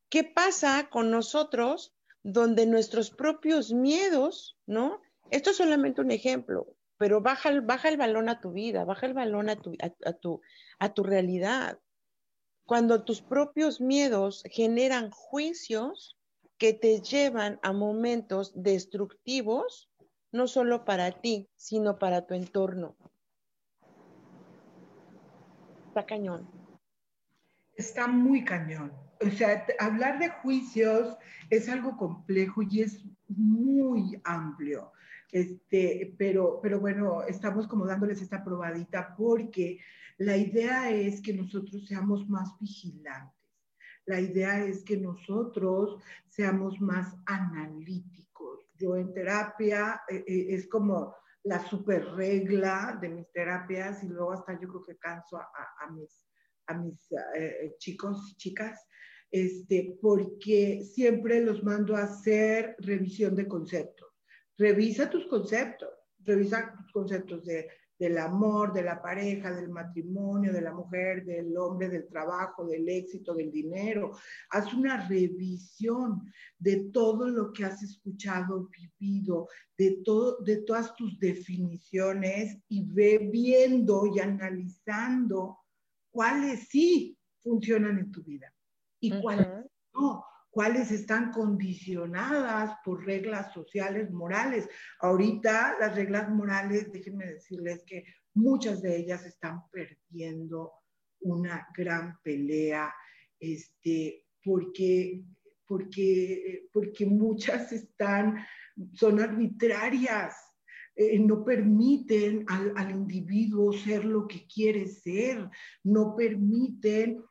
¿qué pasa con nosotros donde nuestros propios miedos, ¿no? Esto es solamente un ejemplo pero baja, baja el balón a tu vida, baja el balón a tu, a, tu, a tu realidad. Cuando tus propios miedos generan juicios que te llevan a momentos destructivos, no solo para ti, sino para tu entorno. Está cañón.
Está muy cañón. O sea, hablar de juicios es algo complejo y es muy amplio. Este, pero, pero bueno, estamos como dándoles esta probadita porque la idea es que nosotros seamos más vigilantes. La idea es que nosotros seamos más analíticos. Yo en terapia eh, eh, es como la super regla de mis terapias y luego hasta yo creo que canso a, mis, a mis eh, chicos y chicas, este, porque siempre los mando a hacer revisión de conceptos. Revisa tus conceptos, revisa tus conceptos de, del amor, de la pareja, del matrimonio, de la mujer, del hombre, del trabajo, del éxito, del dinero. Haz una revisión de todo lo que has escuchado, vivido, de, todo, de todas tus definiciones y ve viendo y analizando cuáles sí funcionan en tu vida y cuáles no cuáles están condicionadas por reglas sociales, morales. Ahorita las reglas morales, déjenme decirles que muchas de ellas están perdiendo una gran pelea, este, porque, porque, porque muchas están, son arbitrarias, eh, no permiten al, al individuo ser lo que quiere ser, no permiten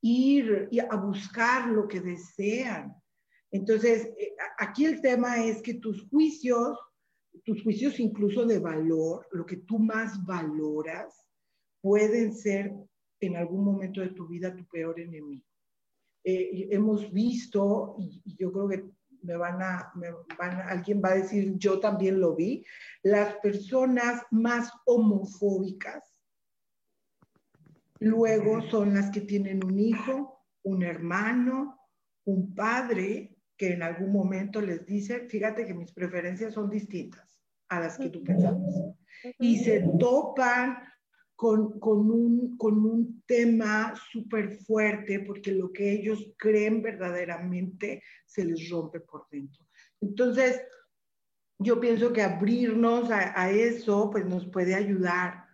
ir a buscar lo que desean. Entonces, eh, aquí el tema es que tus juicios, tus juicios incluso de valor, lo que tú más valoras, pueden ser en algún momento de tu vida tu peor enemigo. Eh, hemos visto, y, yo creo que me van, me van alguien va a decir, yo también lo vi, las personas más homofóbicas Luego son las que tienen un hijo, un hermano, un padre que en algún momento les dice, fíjate que mis preferencias son distintas a las que tú pensabas. Y se topan con, con, un, con un tema súper fuerte, porque lo que ellos creen verdaderamente se les rompe por dentro. Entonces, yo pienso que abrirnos a, eso, pues nos puede ayudar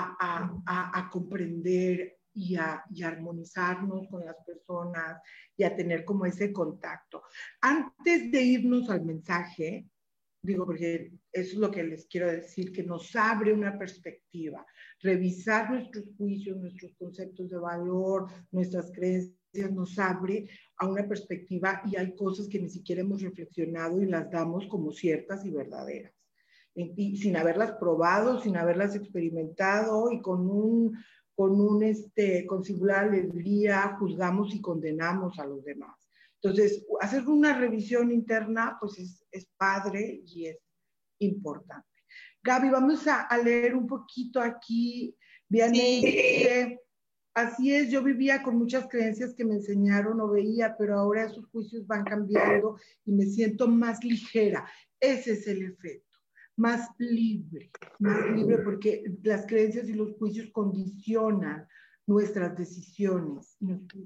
a, a, a comprender y a, y armonizarnos con las personas y a tener como ese contacto. Antes de irnos al mensaje, digo porque eso es lo que les quiero decir, que nos abre una perspectiva, revisar nuestros juicios, nuestros conceptos de valor, nuestras creencias, nos abre a una perspectiva y hay cosas que ni siquiera hemos reflexionado y las damos como ciertas y verdaderas. Y sin haberlas probado, sin haberlas experimentado y con un con un este, con singular alegría juzgamos y condenamos a los demás. Entonces, hacer una revisión interna, pues es, es padre y es importante. Gaby, vamos a, a leer un poquito aquí. Bien, sí. así es, yo vivía con muchas creencias que me enseñaron o veía, pero ahora esos juicios van cambiando y me siento más ligera. Ese es el efecto más libre, más libre porque las creencias y los juicios condicionan nuestras decisiones,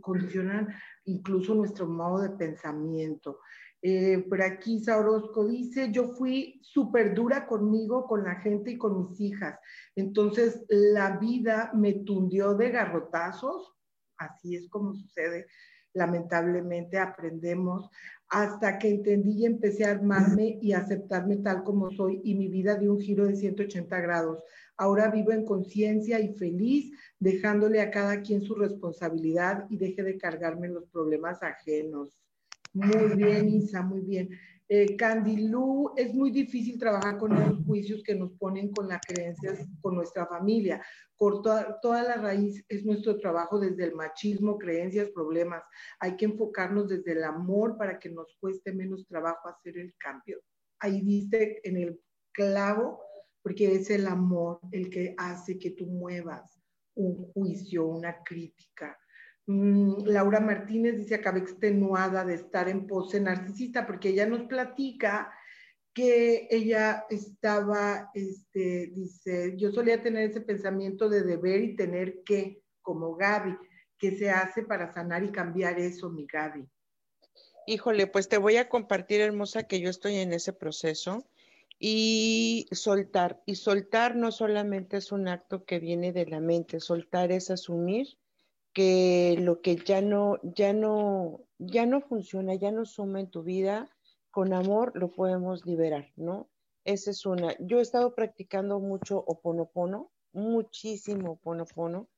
condicionan incluso nuestro modo de pensamiento. Eh, por aquí Saurosco dice, yo fui súper dura conmigo, con la gente y con mis hijas. Entonces la vida me tundió de garrotazos, así es como sucede. Lamentablemente aprendemos hasta que entendí y empecé a armarme y aceptarme tal como soy y mi vida dio un giro de 180 grados. Ahora vivo en conciencia y feliz, dejándole a cada quien su responsabilidad y deje de cargarme los problemas ajenos. Muy bien, Isa, muy bien. Eh, Candy Lu, es muy difícil trabajar con esos juicios que nos ponen con las creencias, con nuestra familia. Por toda, la raíz es nuestro trabajo desde el machismo, creencias, problemas. Hay que enfocarnos desde el amor para que nos cueste menos trabajo hacer el cambio. Ahí viste en el clavo, porque es el amor el que hace que tú muevas un juicio, una crítica Laura Martínez dice, acabé extenuada de estar en pose narcisista, porque ella nos platica que ella estaba, este, dice, yo solía tener ese pensamiento de deber y tener que, como Gaby, ¿qué se hace para sanar y cambiar eso, mi Gaby?
Híjole, pues te voy a compartir, hermosa, que yo estoy en ese proceso y soltar. Y soltar no solamente es un acto que viene de la mente, soltar es asumir que lo que ya no, ya no, ya no funciona, ya no suma en tu vida, con amor lo podemos liberar, ¿no? Esa es una. Yo he estado practicando mucho oponopono, muchísimo oponopono.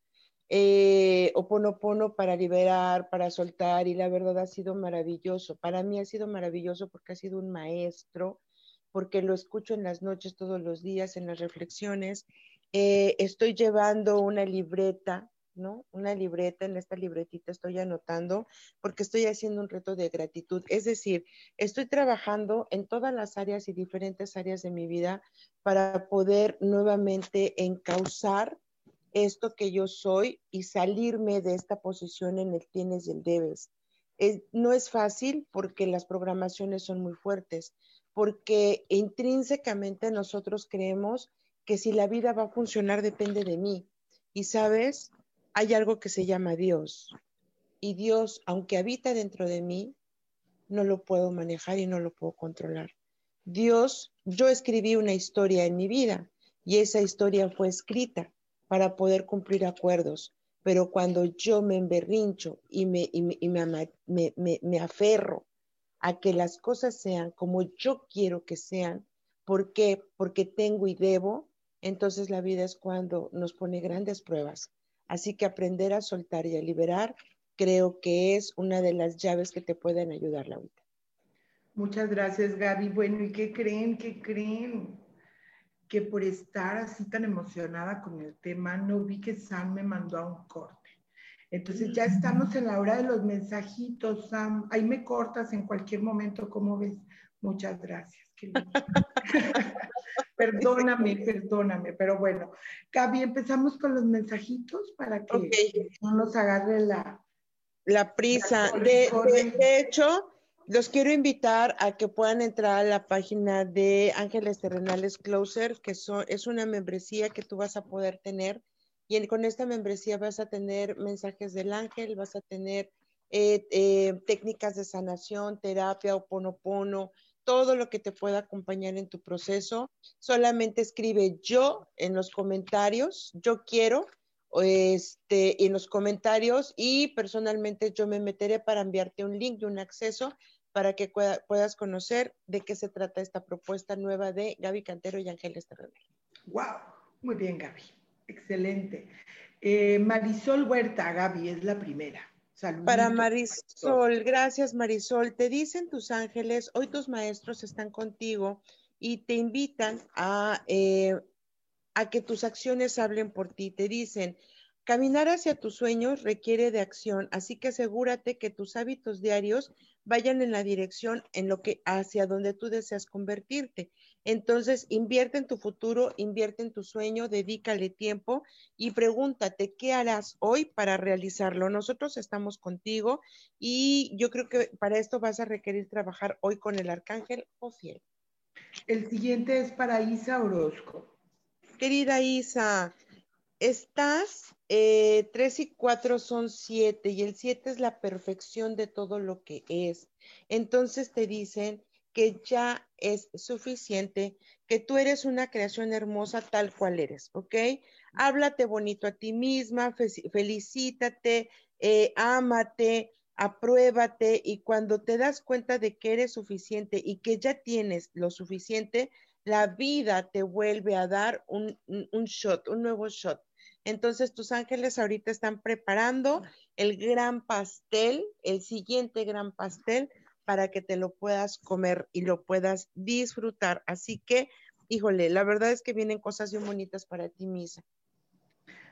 Eh, oponopono para liberar, para soltar, y la verdad ha sido maravilloso. Para mí ha sido maravilloso porque ha sido un maestro, porque lo escucho en las noches todos los días, en las reflexiones. Eh, estoy llevando una libreta ¿no? Una libreta, en esta libretita estoy anotando porque estoy haciendo un reto de gratitud. Es decir, estoy trabajando en todas las áreas y diferentes áreas de mi vida para poder nuevamente encauzar esto que yo soy y salirme de esta posición en el tienes y el debes. no es fácil porque las programaciones son muy fuertes, porque intrínsecamente nosotros creemos que si la vida va a funcionar depende de mí. Y sabes, hay algo que se llama Dios. Y Dios, aunque habita dentro de mí, no lo puedo manejar y no lo puedo controlar. Dios, yo escribí una historia en mi vida y esa historia fue escrita para poder cumplir acuerdos. Pero cuando yo me emberrincho y me, y me, me, aferro a que las cosas sean como yo quiero que sean, ¿por qué? Porque tengo y debo, entonces la vida es cuando nos pone grandes pruebas Así que aprender a soltar y a liberar creo que es una de las llaves que te pueden ayudar, Laurita.
Muchas gracias, Gaby. Bueno, ¿y qué creen? ¿Qué creen? Que por estar así tan emocionada con el tema, no vi que Sam me mandó a un corte. Entonces ya estamos en la hora de los mensajitos, Sam. Ahí me cortas en cualquier momento, ¿cómo ves? Muchas gracias. perdóname, perdóname, pero bueno. Gaby, empezamos con los mensajitos para que no nos agarre la...
La prisa. de, hecho, los quiero invitar a que puedan entrar a la página de Ángeles Terrenales Closer, que es una membresía que tú vas a poder tener y con esta membresía vas a tener mensajes del ángel, vas a tener eh, eh, técnicas de sanación, terapia, oponopono, todo lo que te pueda acompañar en tu proceso. Solamente escribe yo en los comentarios, yo quiero, este, en los comentarios y personalmente yo me meteré para enviarte un link y un acceso para que puedas conocer de qué se trata esta propuesta nueva de Gaby Cantero y Ángeles Terrenal.
¡Wow! Muy bien, Gaby. Excelente. Eh, Marisol Huerta, Gaby, es la primera.
Para Marisol, gracias Marisol. Te dicen tus ángeles, hoy tus maestros están contigo y te invitan a, eh, a que tus acciones hablen por ti. Te dicen, caminar hacia tus sueños requiere de acción, así que asegúrate que tus hábitos diarios vayan en la dirección en lo que hacia donde tú deseas convertirte. Entonces, invierte en tu futuro, invierte en tu sueño, dedícale tiempo y pregúntate qué harás hoy para realizarlo. Nosotros estamos contigo y yo creo que para esto vas a requerir trabajar hoy con el arcángel o fiel.
El siguiente es para Isa Orozco.
Querida Isa, estás, eh, tres y cuatro son siete y el siete es la perfección de todo lo que es. Entonces te dicen que ya es suficiente, que tú eres una creación hermosa tal cual eres, ¿ok? Háblate bonito a ti misma, felicítate, eh, ámate, apruébate y cuando te das cuenta de que eres suficiente y que ya tienes lo suficiente, la vida te vuelve a dar un, un shot, un nuevo shot. Entonces tus ángeles ahorita están preparando el gran pastel, el siguiente gran pastel para que te lo puedas comer y lo puedas disfrutar. Así que, híjole, la verdad es que vienen cosas bien bonitas para ti, Misa.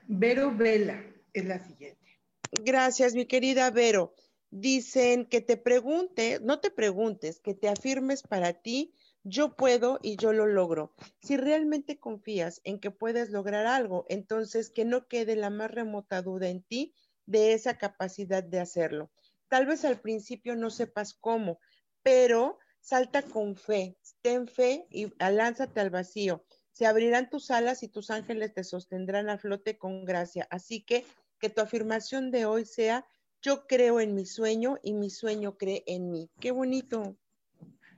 Vero Vela es la siguiente.
Gracias, mi querida Vero. Dicen que te pregunte, no te preguntes, que te afirmes para ti yo puedo y yo lo logro. Si realmente confías en que puedes lograr algo, entonces que no quede la más remota duda en ti de esa capacidad de hacerlo. Tal vez al principio no sepas cómo, pero salta con fe, ten fe y lánzate al vacío. Se abrirán tus alas y tus ángeles te sostendrán a flote con gracia. Así que que tu afirmación de hoy sea, yo creo en mi sueño y mi sueño cree en mí. Qué bonito.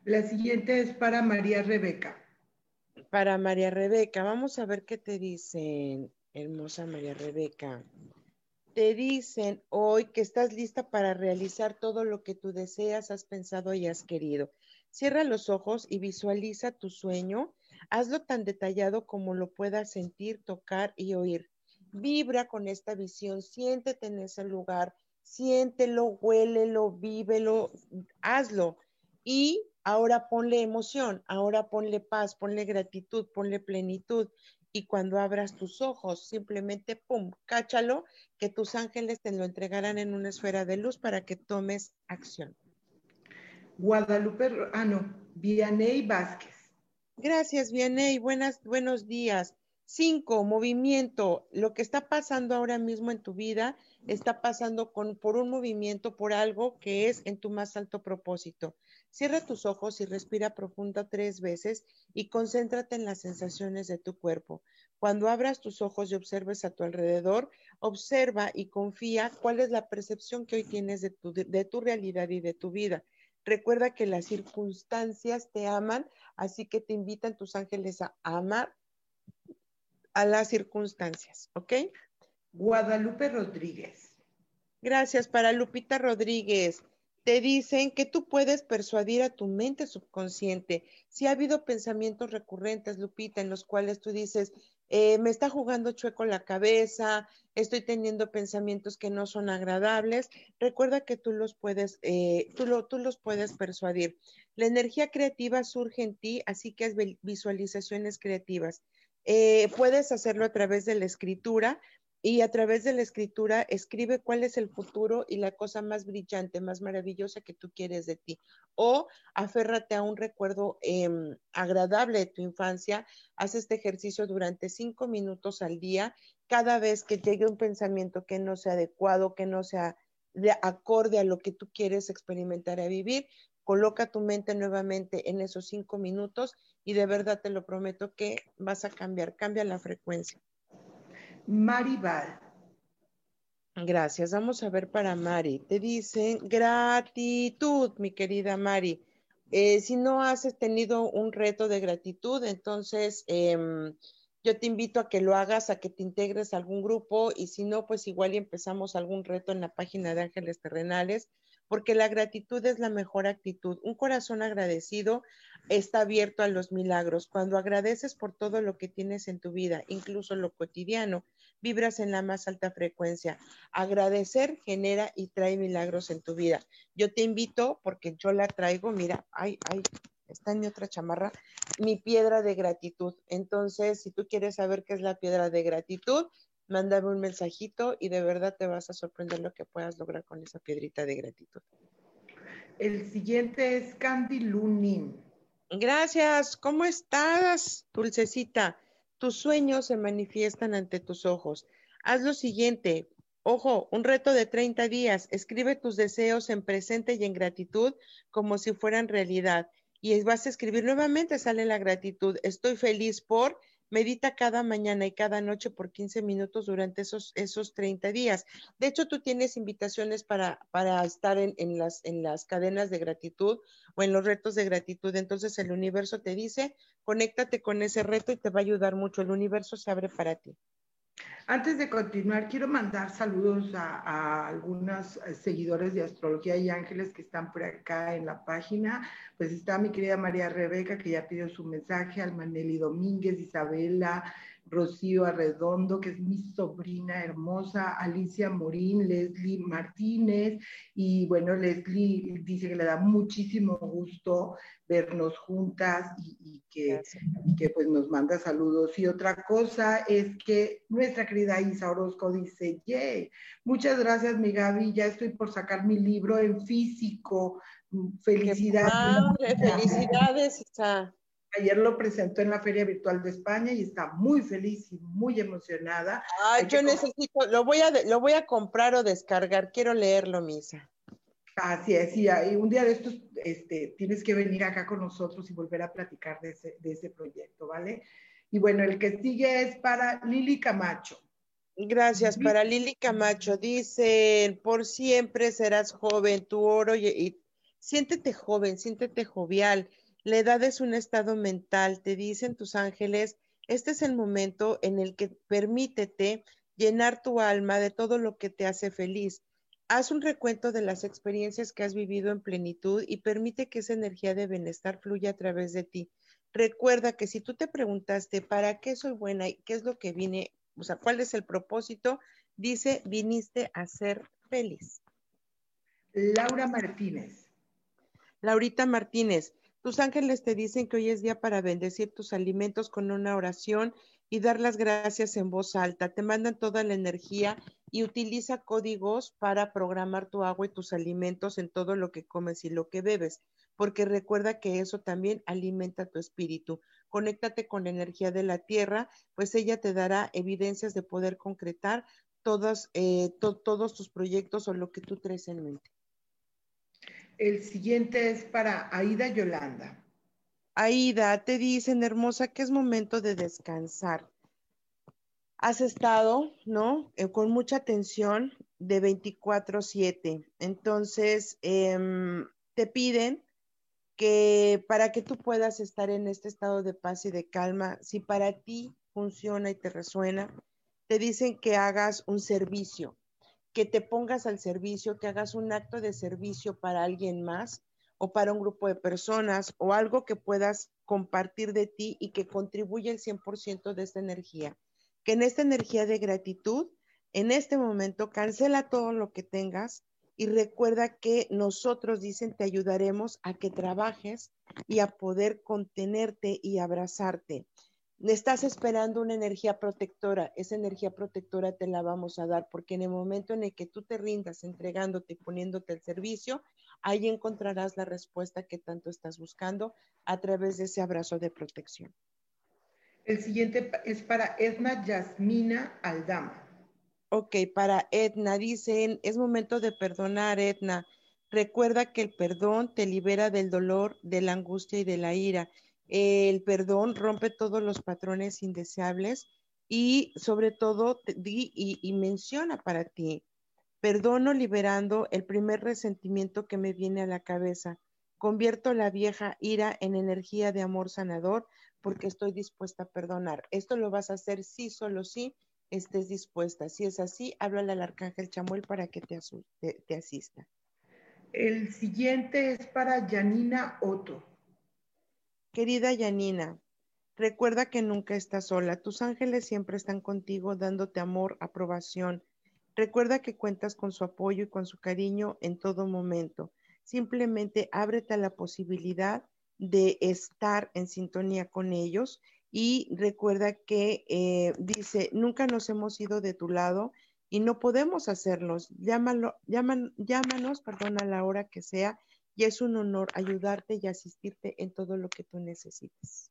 La siguiente es para María Rebeca.
Para María Rebeca, vamos a ver qué te dicen, hermosa María Rebeca. Te dicen hoy que estás lista para realizar todo lo que tú deseas, has pensado y has querido. Cierra los ojos y visualiza tu sueño. Hazlo tan detallado como lo puedas sentir, tocar y oír. Vibra con esta visión, siéntete en ese lugar, siéntelo, huélelo, vívelo, hazlo. Y Ahora ponle emoción, ahora ponle paz, ponle gratitud, ponle plenitud. Y cuando abras tus ojos, simplemente, ¡pum!, cáchalo, que tus ángeles te lo entregarán en una esfera de luz para que tomes acción.
Guadalupe, ah, no, Vianey Vázquez.
Gracias, Vianey. Buenas, buenos días. Cinco, movimiento. Lo que está pasando ahora mismo en tu vida está pasando con, por un movimiento, por algo que es en tu más alto propósito. Cierra tus ojos y respira profunda tres veces y concéntrate en las sensaciones de tu cuerpo. Cuando abras tus ojos y observes a tu alrededor, observa y confía cuál es la percepción que hoy tienes de tu, de tu realidad y de tu vida. Recuerda que las circunstancias te aman, así que te invitan tus ángeles a amar a las circunstancias, ¿ok?
Guadalupe Rodríguez.
Gracias para Lupita Rodríguez te dicen que tú puedes persuadir a tu mente subconsciente. Si ha habido pensamientos recurrentes, Lupita, en los cuales tú dices, eh, me está jugando chueco la cabeza, estoy teniendo pensamientos que no son agradables, recuerda que tú los puedes, eh, tú, lo, tú los puedes persuadir. La energía creativa surge en ti, así que es visualizaciones creativas. Eh, puedes hacerlo a través de la escritura, y a través de la escritura escribe cuál es el futuro y la cosa más brillante, más maravillosa que tú quieres de ti. O aférrate a un recuerdo em, agradable de tu infancia, haz este ejercicio durante cinco minutos al día. Cada vez que llegue un pensamiento que no sea adecuado, que no sea de acorde a lo que tú quieres experimentar a vivir, coloca tu mente nuevamente en esos cinco minutos y de verdad te lo prometo que vas a cambiar, cambia la frecuencia.
Maribal.
Gracias. Vamos a ver para Mari. Te dicen gratitud, mi querida Mari. Eh, si no has tenido un reto de gratitud, entonces em, yo te invito a que lo hagas, a que te integres a algún grupo y si no, pues igual y empezamos algún reto en la página de Ángeles Terrenales, porque la gratitud es la mejor actitud. Un corazón agradecido está abierto a los milagros. Cuando agradeces por todo lo que tienes en tu vida, incluso lo cotidiano, vibras en la más alta frecuencia. Agradecer genera y trae milagros en tu vida. Yo te invito, porque yo la traigo, mira, ay, ay, está en mi otra chamarra, mi piedra de gratitud. Entonces, si tú quieres saber qué es la piedra de gratitud, mándame un mensajito y de verdad te vas a sorprender lo que puedas lograr con esa piedrita de gratitud.
El siguiente es Candy Lunin.
Gracias. ¿Cómo estás, dulcecita? Tus sueños se manifiestan ante tus ojos. Haz lo siguiente. Ojo, un reto de 30 días. Escribe tus deseos en presente y en gratitud como si fueran realidad. Y vas a escribir nuevamente, sale la gratitud. Estoy feliz por, medita cada mañana y cada noche por 15 minutos durante esos, esos 30 días. De hecho, tú tienes invitaciones para, para estar en, en, las, en las cadenas de gratitud o en los retos de gratitud. Entonces el universo te dice, conéctate con ese reto y te va a ayudar mucho. El universo se abre para ti.
Antes de continuar, quiero mandar saludos a, algunos eh, seguidores de Astrología y Ángeles que están por acá en la página. Pues está mi querida María Rebeca, que ya pidió su mensaje, Almaneli Domínguez, Isabela, Rocío Arredondo, que es mi sobrina hermosa, Alicia Morín, Leslie Martínez, y bueno, Leslie dice que le da muchísimo gusto vernos juntas y, que, que, pues nos manda saludos. Y otra cosa es que nuestra querida Isa Orozco dice, yay, muchas gracias mi Gaby, ya estoy por sacar mi libro en físico, felicidades.
felicidades, Isa.
Ayer lo presentó en la Feria Virtual de España y está muy feliz y muy emocionada.
Ay, yo necesito, lo voy, a, lo voy a comprar o descargar, quiero leerlo, Misa.
Así es, y un día de estos este, tienes que venir acá con nosotros y volver a platicar de ese, de ese proyecto, ¿vale? Y bueno, el que sigue es para Lili Camacho.
Gracias, para Lili Camacho. Dicen, por siempre serás joven, tu oro y siéntete joven, siéntete jovial la edad es un estado mental, te dicen tus ángeles, este es el momento en el que permítete llenar tu alma de todo lo que te hace feliz. Haz un recuento de las experiencias que has vivido en plenitud y permite que esa energía de bienestar fluya a través de ti. Recuerda que si tú te preguntaste, ¿para qué soy buena y qué es lo que vine? O sea, ¿cuál es el propósito? Dice, viniste a ser feliz.
Laura Martínez.
Laurita Martínez, tus ángeles te dicen que hoy es día para bendecir tus alimentos con una oración y dar las gracias en voz alta. Te mandan toda la energía y utiliza códigos para programar tu agua y tus alimentos en todo lo que comes y lo que bebes, porque recuerda que eso también alimenta tu espíritu. Conéctate con la energía de la tierra, pues ella te dará evidencias de poder concretar todos, eh, todos tus proyectos o lo que tú traes en mente.
El siguiente es para Aida Yolanda.
Aida, te dicen, hermosa, que es momento de descansar. Has estado, ¿no? Eh, con mucha tensión de 24/7. Entonces, em, te piden que para que tú puedas estar en este estado de paz y de calma, si para ti funciona y te resuena, te dicen que hagas un servicio, que te pongas al servicio, que hagas un acto de servicio para alguien más o para un grupo de personas o algo que puedas compartir de ti y que contribuya el 100% de esta energía. Que en esta energía de gratitud, en este momento, cancela todo lo que tengas y recuerda que nosotros, dicen, te ayudaremos a que trabajes y a poder contenerte y abrazarte estás esperando una energía protectora, esa energía protectora te la vamos a dar, porque en el momento en el que tú te rindas entregándote y poniéndote el servicio, ahí encontrarás la respuesta que tanto estás buscando a través de ese abrazo de protección.
El siguiente es para Edna Yasmina Aldama.
Ok, para Edna, dicen, es momento de perdonar, Edna. Recuerda que el perdón te libera del dolor, de la angustia y de la ira el perdón rompe todos los patrones indeseables y sobre todo di y, menciona para ti, perdono liberando el primer resentimiento que me viene a la cabeza. Convierto la vieja ira en energía de amor sanador porque estoy dispuesta a perdonar. Esto lo vas a hacer sí, solo sí estés dispuesta. Si es así, háblale al arcángel Chamuel para que te, te asista.
El siguiente es para Yanina Otto.
Querida Yanina, Recuerda que nunca estás sola. Tus ángeles siempre están contigo dándote amor, aprobación. Recuerda que cuentas con su apoyo y con su cariño en todo momento. Simplemente ábrete a la posibilidad de estar en sintonía con ellos y recuerda que eh, dice, nunca nos hemos ido de tu lado y no podemos hacerlos. Llámalo, llámanos, perdón, a la hora que sea y es un honor ayudarte y asistirte en todo lo que tú necesites.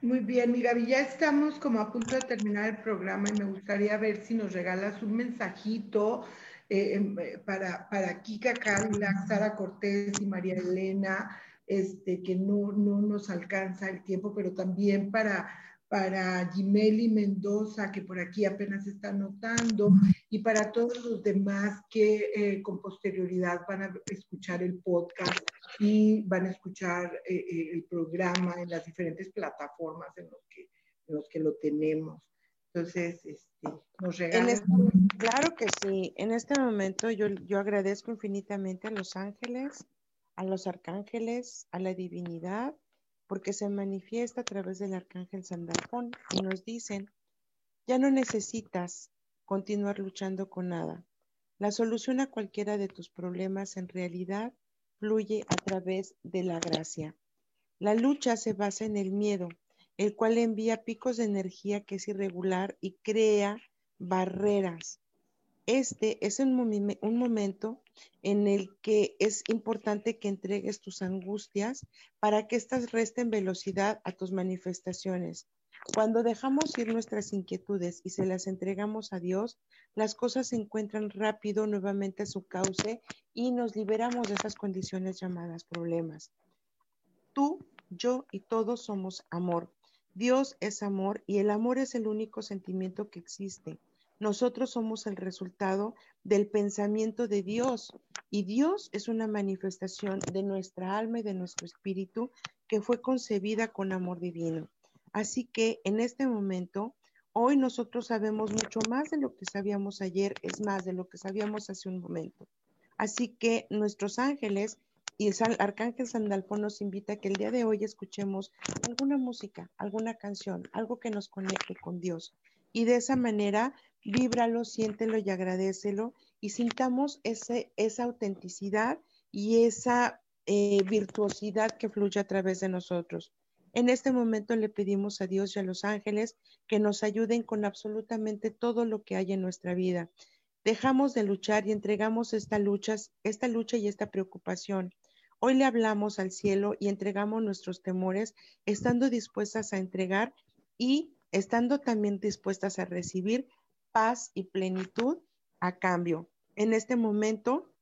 Muy bien, mi Gaby, ya estamos como a punto de terminar el programa y me gustaría ver si nos regalas un mensajito eh, em, eh, para, para Kika Carla, Sara Cortés y María Elena, este, que no, no nos alcanza el tiempo, pero también para para Jimeli Mendoza, que por aquí apenas está notando, y para todos los demás que eh, con posterioridad van a escuchar el podcast y van a escuchar eh, eh, el programa en las diferentes plataformas en los que, los que lo tenemos. Entonces, este, nos regalan.
Este, claro que sí. En este momento yo, yo agradezco infinitamente a los ángeles, a los arcángeles, a la divinidad porque se manifiesta a través del arcángel Sandalfón y nos dicen, ya no necesitas continuar luchando con nada. La solución a cualquiera de tus problemas en realidad fluye a través de la gracia. La lucha se basa en el miedo, el cual envía picos de energía que es irregular y crea barreras este es un, momento en el que es importante que entregues tus angustias para que éstas resten velocidad a tus manifestaciones. Cuando dejamos ir nuestras inquietudes y se las entregamos a Dios, las cosas se encuentran rápido nuevamente a su cauce y nos liberamos de esas condiciones llamadas problemas. Tú, yo y todos somos amor. Dios es amor y el amor es el único sentimiento que existe. Nosotros somos el resultado del pensamiento de Dios y Dios es una manifestación de nuestra alma y de nuestro espíritu que fue concebida con amor divino. Así que en este momento, hoy nosotros sabemos mucho más de lo que sabíamos ayer, es más de lo que sabíamos hace un momento. Así que nuestros ángeles y el arcángel Sandalfo nos invita a que el día de hoy escuchemos alguna música, alguna canción, algo que nos conecte con Dios. Y de esa manera víbralo, siéntelo y agradecelo y sintamos ese, esa autenticidad y esa eh, virtuosidad que fluye a través de nosotros. En este momento le pedimos a Dios y a los ángeles que nos ayuden con absolutamente todo lo que hay en nuestra vida. Dejamos de luchar y entregamos esta lucha, esta lucha y esta preocupación. Hoy le hablamos al cielo y entregamos nuestros temores, estando dispuestas a entregar y estando también dispuestas a recibir paz y plenitud a cambio. En este momento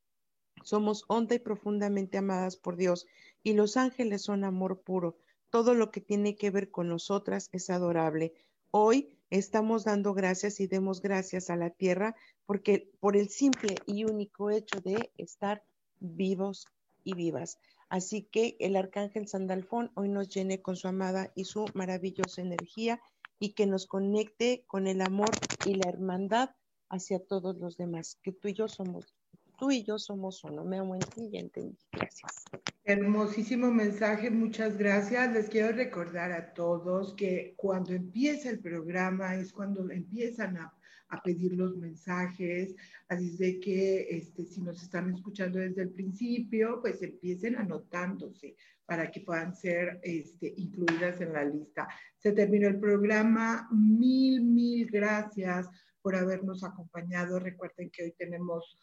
somos honda y profundamente amadas por Dios y los ángeles son amor puro. Todo lo que tiene que ver con nosotras es adorable. Hoy estamos dando gracias y demos gracias a la tierra porque por el simple y único hecho de estar vivos y vivas. Así que el arcángel Sandalfón hoy nos llene con su amada y su maravillosa energía y que nos conecte con el amor y la hermandad hacia todos los demás, que tú y yo somos, tú y yo somos uno. Me amo en ti y entendí. Gracias.
Hermosísimo mensaje, muchas gracias. Les quiero recordar a todos que cuando empieza el programa es cuando empiezan a, a pedir los mensajes, así de que este, si nos están escuchando desde el principio, pues empiecen anotándose para que puedan ser este, incluidas en la lista. Se terminó el programa. Mil, mil gracias por habernos acompañado. Recuerden que hoy tenemos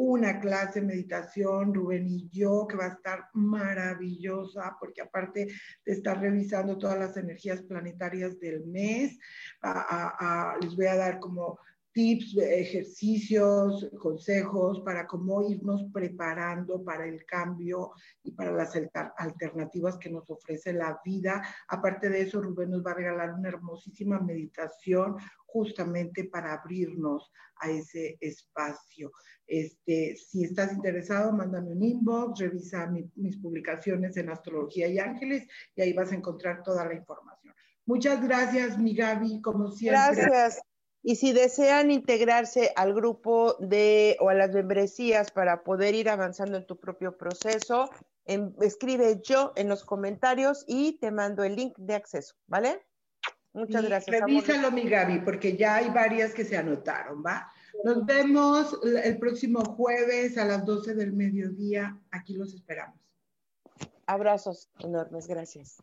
una clase de meditación, Rubén y yo, que va a estar maravillosa, porque aparte de estar revisando todas las energías planetarias del mes, les voy a dar como tips, ejercicios, consejos para cómo irnos preparando para el cambio y para las alternativas que nos ofrece la vida. Aparte de eso, Rubén nos va a regalar una hermosísima meditación justamente para abrirnos a ese espacio. Este, si estás interesado, mándame un inbox, revisa mis publicaciones en Astrología y Ángeles y ahí vas a encontrar toda la información. Muchas gracias, mi Gaby, como siempre.
Gracias. Y si desean integrarse al grupo de o a las membresías para poder ir avanzando en tu propio proceso, escribe yo en los comentarios y te mando el link de acceso, ¿vale?
Muchas gracias. Revísalo, mi Gaby, porque ya hay varias que se anotaron, ¿va? Nos vemos el próximo jueves a las 12 del mediodía. Aquí los esperamos.
Abrazos enormes, gracias.